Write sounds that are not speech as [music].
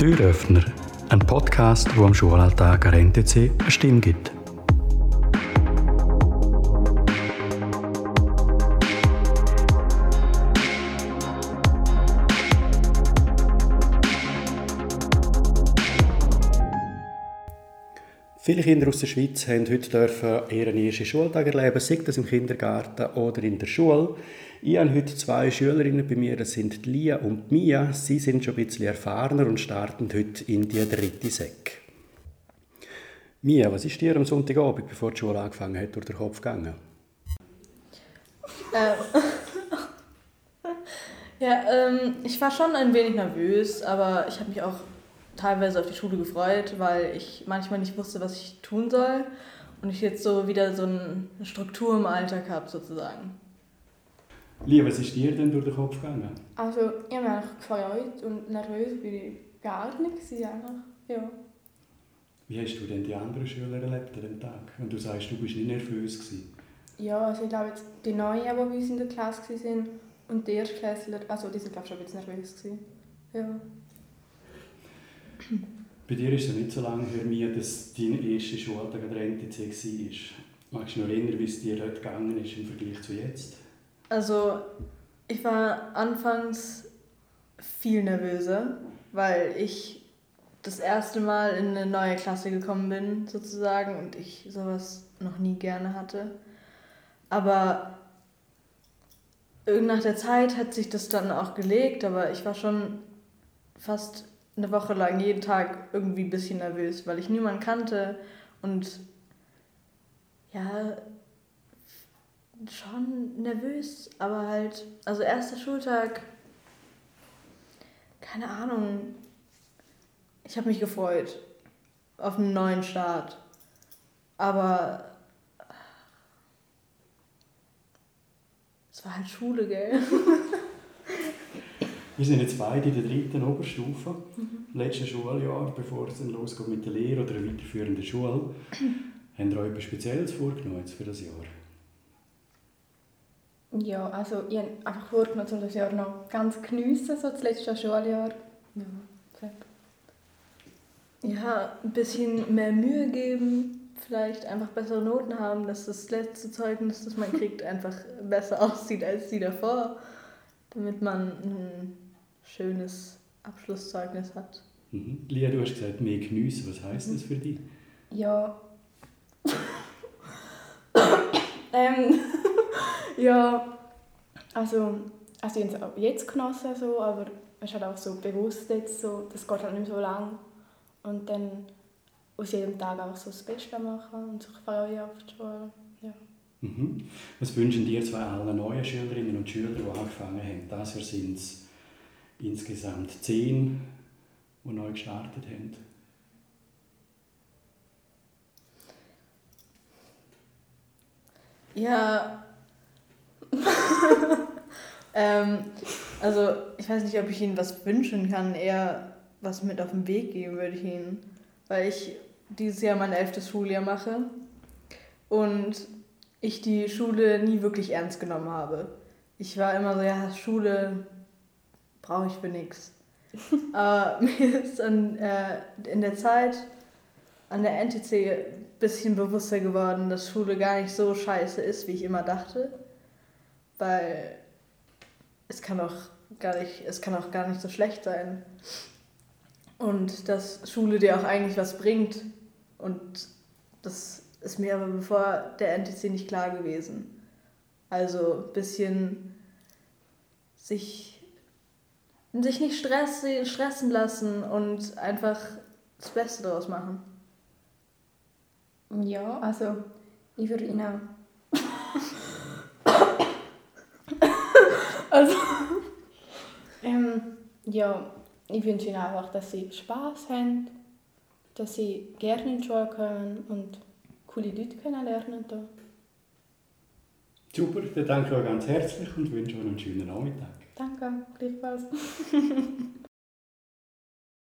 Türöffner, ein Podcast, wo am Schulalltag an NTC eine Stimme gibt. Viele Kinder aus der Schweiz haben heute ihren ersten Schultag erleben, sei das im Kindergarten oder in der Schule. Ich habe heute zwei Schülerinnen bei mir, das sind Lia und Mia. Sie sind schon ein bisschen erfahrener und starten heute in die dritte Sek. Mia, was ist dir am Sonntagabend, bevor die Schule angefangen hat, durch den Kopf gegangen? Ähm. [laughs] ja, ähm, ich war schon ein wenig nervös, aber ich habe mich auch teilweise auf die Schule gefreut, weil ich manchmal nicht wusste, was ich tun soll und ich jetzt so wieder so eine Struktur im Alltag habe sozusagen. Lia, was ist dir denn durch den Kopf gegangen? Also ich habe mich gefreut und nervös bin ich gar nicht Ja. Wie hast du denn die anderen Schüler erlebt an dem Tag? Und du sagst, du bist nicht nervös gewesen. Ja, also ich glaube jetzt die Neuen, die bei uns in der Klasse waren und die Erstklässler, also die waren glaube ich schon ein bisschen nervös gewesen. Ja. Bei dir ist es nicht so lange her, mir, dass dein erster Schultag an der NTC war. Magst du noch erinnern, wie es dir dort gegangen ist im Vergleich zu jetzt? Also, ich war anfangs viel nervöser, weil ich das erste Mal in eine neue Klasse gekommen bin, sozusagen, und ich sowas noch nie gerne hatte. Aber nach der Zeit hat sich das dann auch gelegt, aber ich war schon fast eine Woche lang jeden Tag irgendwie ein bisschen nervös, weil ich niemanden kannte und ja, schon nervös, aber halt, also erster Schultag, keine Ahnung, ich habe mich gefreut auf einen neuen Start, aber es war halt Schule, gell? [laughs] Wir sind jetzt beide in der dritten Oberstufe, mhm. letzten Schuljahr, bevor es dann losgeht mit der Lehre oder einer weiterführenden Schule. [clears throat] Haben ihr euch etwas Spezielles vorgenommen für das Jahr? Ja, also ich habe einfach vorgenommen, um das Jahr noch ganz geniessen, so das letzte Schuljahr. Ja, ja, ein bisschen mehr Mühe geben, vielleicht einfach bessere Noten haben, dass das letzte Zeugnis, das man kriegt, [laughs] einfach besser aussieht als die davor, damit man ein schönes Abschlusszeugnis hat. Mhm. Lia, du hast gesagt, mehr geniessen. Was heisst mhm. das für dich? Ja. [laughs] ähm, ja, also, also ich habe es auch jetzt genossen, so, aber es ist halt auch so bewusst jetzt so, das geht halt nicht so lang. Und dann aus jedem Tag auch so das Beste machen und sich freuen auf die Schule. Ja. Mhm. Was wünschen dir zwei allen neuen Schülerinnen und Schüler, die angefangen haben? Das Jahr sind es insgesamt zehn, die neu gestartet haben. Ja. [laughs] ähm, also, ich weiß nicht, ob ich Ihnen was wünschen kann, eher was mit auf den Weg geben würde ich Ihnen. Weil ich dieses Jahr mein elftes Schuljahr mache und ich die Schule nie wirklich ernst genommen habe. Ich war immer so, ja, Schule, brauche ich für nichts. [laughs] Aber [laughs] mir ist an, äh, in der Zeit an der NTC ein bisschen bewusster geworden, dass Schule gar nicht so scheiße ist, wie ich immer dachte. Weil es kann auch gar nicht, es kann auch gar nicht so schlecht sein. Und dass Schule dir auch eigentlich was bringt. Und das ist mir aber bevor der NTC nicht klar gewesen. Also ein bisschen sich sich nicht stressen, stressen lassen und einfach das Beste daraus machen. Ja, also ich würde ihn also, [laughs] ähm, ja, ich wünsche ihnen einfach, dass sie Spaß haben, dass sie gerne in die Schule kommen und coole Leute kennenlernen. Da. Super, dann danke ich euch ganz herzlich und wünsche euch einen schönen Nachmittag. Danke, gleichfalls. [laughs]